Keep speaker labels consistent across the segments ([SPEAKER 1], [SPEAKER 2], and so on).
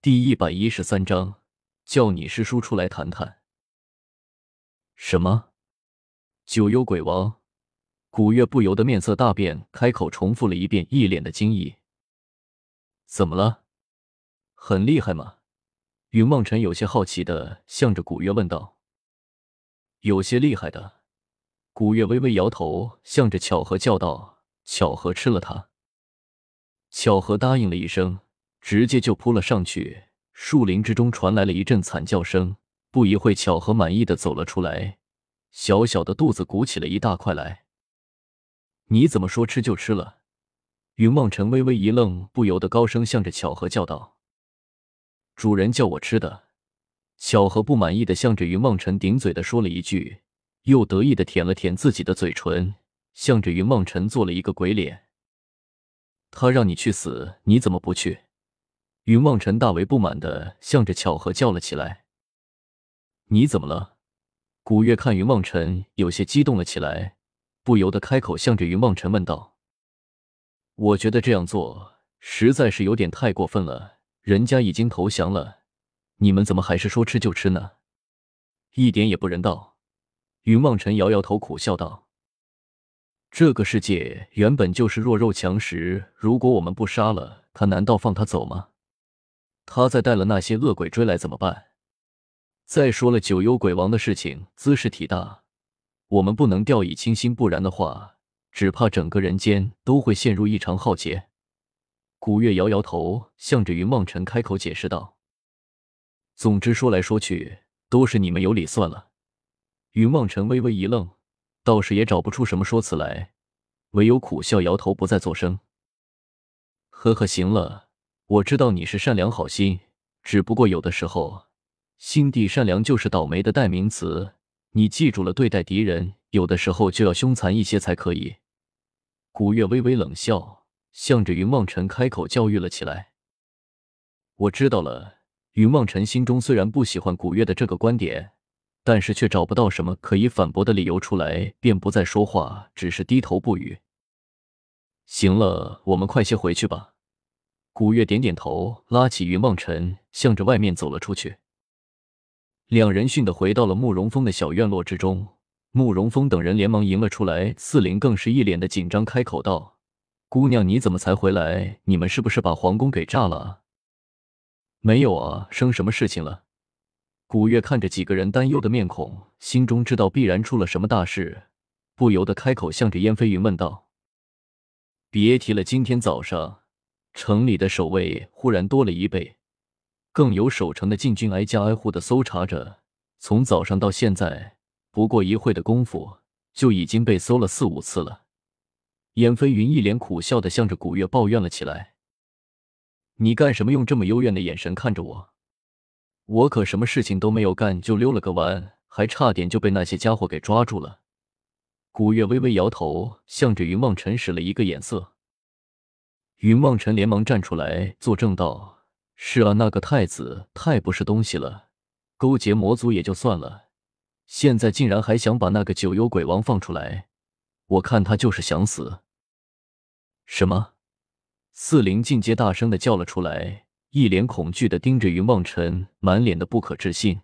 [SPEAKER 1] 第一百一十三章，叫你师叔出来谈谈。什么？九幽鬼王？古月不由得面色大变，开口重复了一遍，一脸的惊异。怎么了？很厉害吗？云梦辰有些好奇的向着古月问道。有些厉害的。古月微微摇头，向着巧合叫道：“巧合吃了他。”巧合答应了一声。直接就扑了上去，树林之中传来了一阵惨叫声。不一会，巧合满意的走了出来，小小的肚子鼓起了一大块来。你怎么说吃就吃了？云梦辰微微一愣，不由得高声向着巧合叫道：“主人叫我吃的。”巧合不满意的向着云梦辰顶嘴的说了一句，又得意的舔了舔自己的嘴唇，向着云梦辰做了一个鬼脸。他让你去死，你怎么不去？云望尘大为不满的向着巧合叫了起来：“你怎么了？”古月看云望尘有些激动了起来，不由得开口向着云望尘问道：“我觉得这样做实在是有点太过分了。人家已经投降了，你们怎么还是说吃就吃呢？一点也不人道。”云望尘摇摇头，苦笑道：“这个世界原本就是弱肉强食，如果我们不杀了他，难道放他走吗？”他再带了那些恶鬼追来怎么办？再说了，九幽鬼王的事情兹事体大，我们不能掉以轻心，不然的话，只怕整个人间都会陷入一场浩劫。古月摇摇头，向着云梦辰开口解释道：“总之说来说去，都是你们有理算了。”云梦辰微微一愣，倒是也找不出什么说辞来，唯有苦笑摇头，不再作声。呵呵，行了。我知道你是善良好心，只不过有的时候，心地善良就是倒霉的代名词。你记住了，对待敌人有的时候就要凶残一些才可以。古月微微冷笑，向着云望尘开口教育了起来。我知道了。云望尘心中虽然不喜欢古月的这个观点，但是却找不到什么可以反驳的理由出来，便不再说话，只是低头不语。行了，我们快些回去吧。古月点点头，拉起云梦尘，向着外面走了出去。两人迅的回到了慕容峰的小院落之中。慕容峰等人连忙迎了出来，四灵更是一脸的紧张，开口道：“姑娘，你怎么才回来？你们是不是把皇宫给炸了？”“没有啊，生什么事情了？”古月看着几个人担忧的面孔，心中知道必然出了什么大事，不由得开口向着燕飞云问道：“别提了，今天早上……”城里的守卫忽然多了一倍，更有守城的禁军挨家挨户的搜查着。从早上到现在，不过一会的功夫，就已经被搜了四五次了。燕飞云一脸苦笑的向着古月抱怨了起来：“你干什么用这么幽怨的眼神看着我？我可什么事情都没有干，就溜了个弯，还差点就被那些家伙给抓住了。”古月微微摇头，向着云望尘使了一个眼色。云望尘连忙站出来作证道：“是啊，那个太子太不是东西了，勾结魔族也就算了，现在竟然还想把那个九幽鬼王放出来，我看他就是想死。”什么？四灵进阶大声的叫了出来，一脸恐惧的盯着云望尘，满脸的不可置信。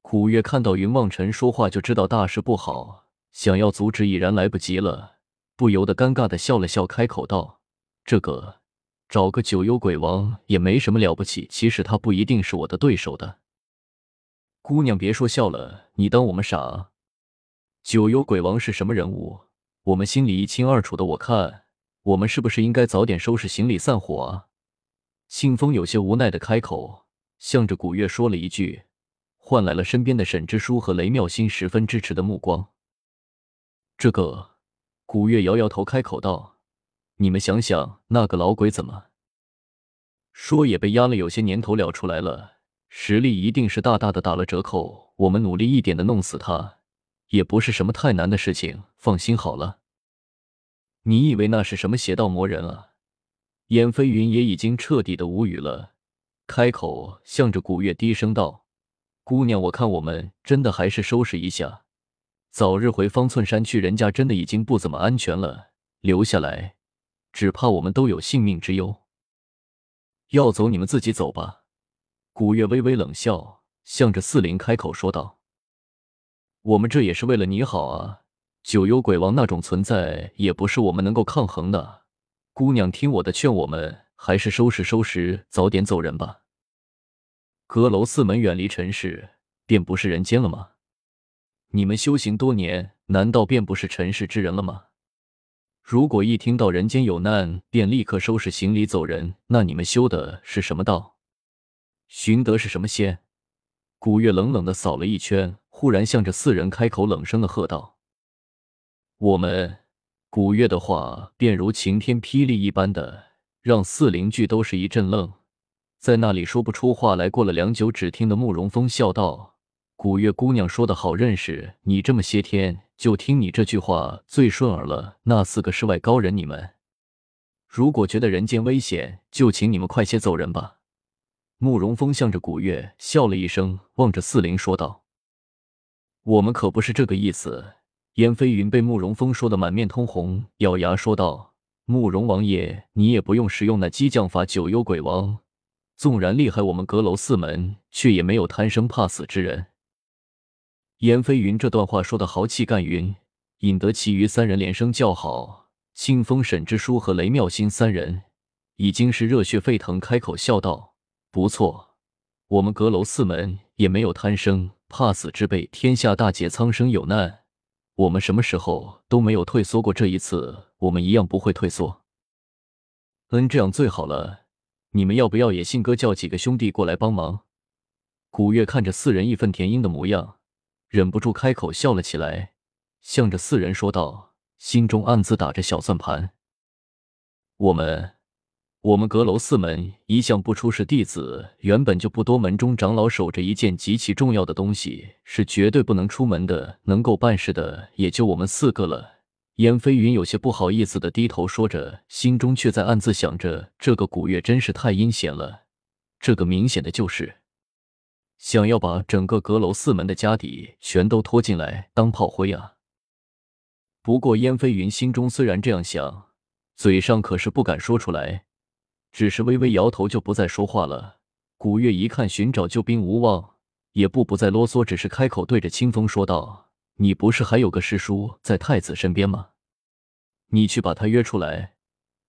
[SPEAKER 1] 古月看到云望尘说话就知道大事不好，想要阻止已然来不及了，不由得尴尬的笑了笑，开口道。这个找个九幽鬼王也没什么了不起，其实他不一定是我的对手的。姑娘，别说笑了，你当我们傻？九幽鬼王是什么人物，我们心里一清二楚的。我看我们是不是应该早点收拾行李散伙啊？信风有些无奈的开口，向着古月说了一句，换来了身边的沈之书和雷妙心十分支持的目光。这个，古月摇摇头，开口道。你们想想，那个老鬼怎么说也被压了有些年头了出来了，实力一定是大大的打了折扣。我们努力一点的弄死他，也不是什么太难的事情。放心好了。你以为那是什么邪道魔人啊？燕飞云也已经彻底的无语了，开口向着古月低声道：“姑娘，我看我们真的还是收拾一下，早日回方寸山去。人家真的已经不怎么安全了，留下来。”只怕我们都有性命之忧。要走你们自己走吧。古月微微冷笑，向着四灵开口说道：“我们这也是为了你好啊！九幽鬼王那种存在，也不是我们能够抗衡的。姑娘，听我的劝，我们还是收拾收拾，早点走人吧。阁楼四门远离尘世，便不是人间了吗？你们修行多年，难道便不是尘世之人了吗？”如果一听到人间有难便立刻收拾行李走人，那你们修的是什么道？寻得是什么仙？古月冷冷的扫了一圈，忽然向着四人开口，冷声的喝道：“我们。”古月的话便如晴天霹雳一般的，让四邻居都是一阵愣，在那里说不出话来。过了良久，只听得慕容峰笑道：“古月姑娘说的好认识，你这么些天。”就听你这句话最顺耳了。那四个世外高人，你们如果觉得人间危险，就请你们快些走人吧。慕容峰向着古月笑了一声，望着四灵说道：“我们可不是这个意思。”燕飞云被慕容峰说的满面通红，咬牙说道：“慕容王爷，你也不用使用那激将法。九幽鬼王纵然厉害，我们阁楼四门却也没有贪生怕死之人。”燕飞云这段话说的豪气干云，引得其余三人连声叫好。清风、沈之书和雷妙心三人已经是热血沸腾，开口笑道：“不错，我们阁楼四门也没有贪生怕死之辈。天下大劫，苍生有难，我们什么时候都没有退缩过。这一次，我们一样不会退缩。嗯，这样最好了。你们要不要也信哥叫几个兄弟过来帮忙？”古月看着四人义愤填膺的模样。忍不住开口笑了起来，向着四人说道，心中暗自打着小算盘：“我们，我们阁楼四门一向不出事弟子，原本就不多，门中长老守着一件极其重要的东西，是绝对不能出门的。能够办事的也就我们四个了。”燕飞云有些不好意思的低头说着，心中却在暗自想着：这个古月真是太阴险了，这个明显的就是。想要把整个阁楼四门的家底全都拖进来当炮灰啊！不过燕飞云心中虽然这样想，嘴上可是不敢说出来，只是微微摇头就不再说话了。古月一看寻找救兵无望，也不不再啰嗦，只是开口对着清风说道：“你不是还有个师叔在太子身边吗？你去把他约出来，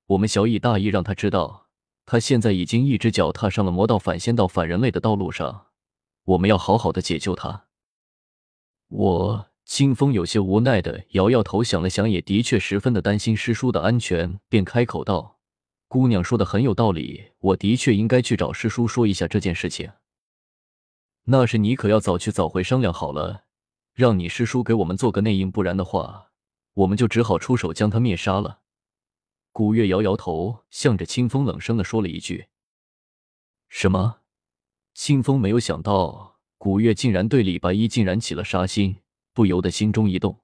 [SPEAKER 1] 我们小以大义让他知道，他现在已经一只脚踏上了魔道反仙道反人类的道路上。”我们要好好的解救他。我清风有些无奈的摇摇头，想了想，也的确十分的担心师叔的安全，便开口道：“姑娘说的很有道理，我的确应该去找师叔说一下这件事情。那是你可要早去早回商量好了，让你师叔给我们做个内应，不然的话，我们就只好出手将他灭杀了。”古月摇摇头，向着清风冷声的说了一句：“什么？”清风没有想到，古月竟然对李白衣竟然起了杀心，不由得心中一动。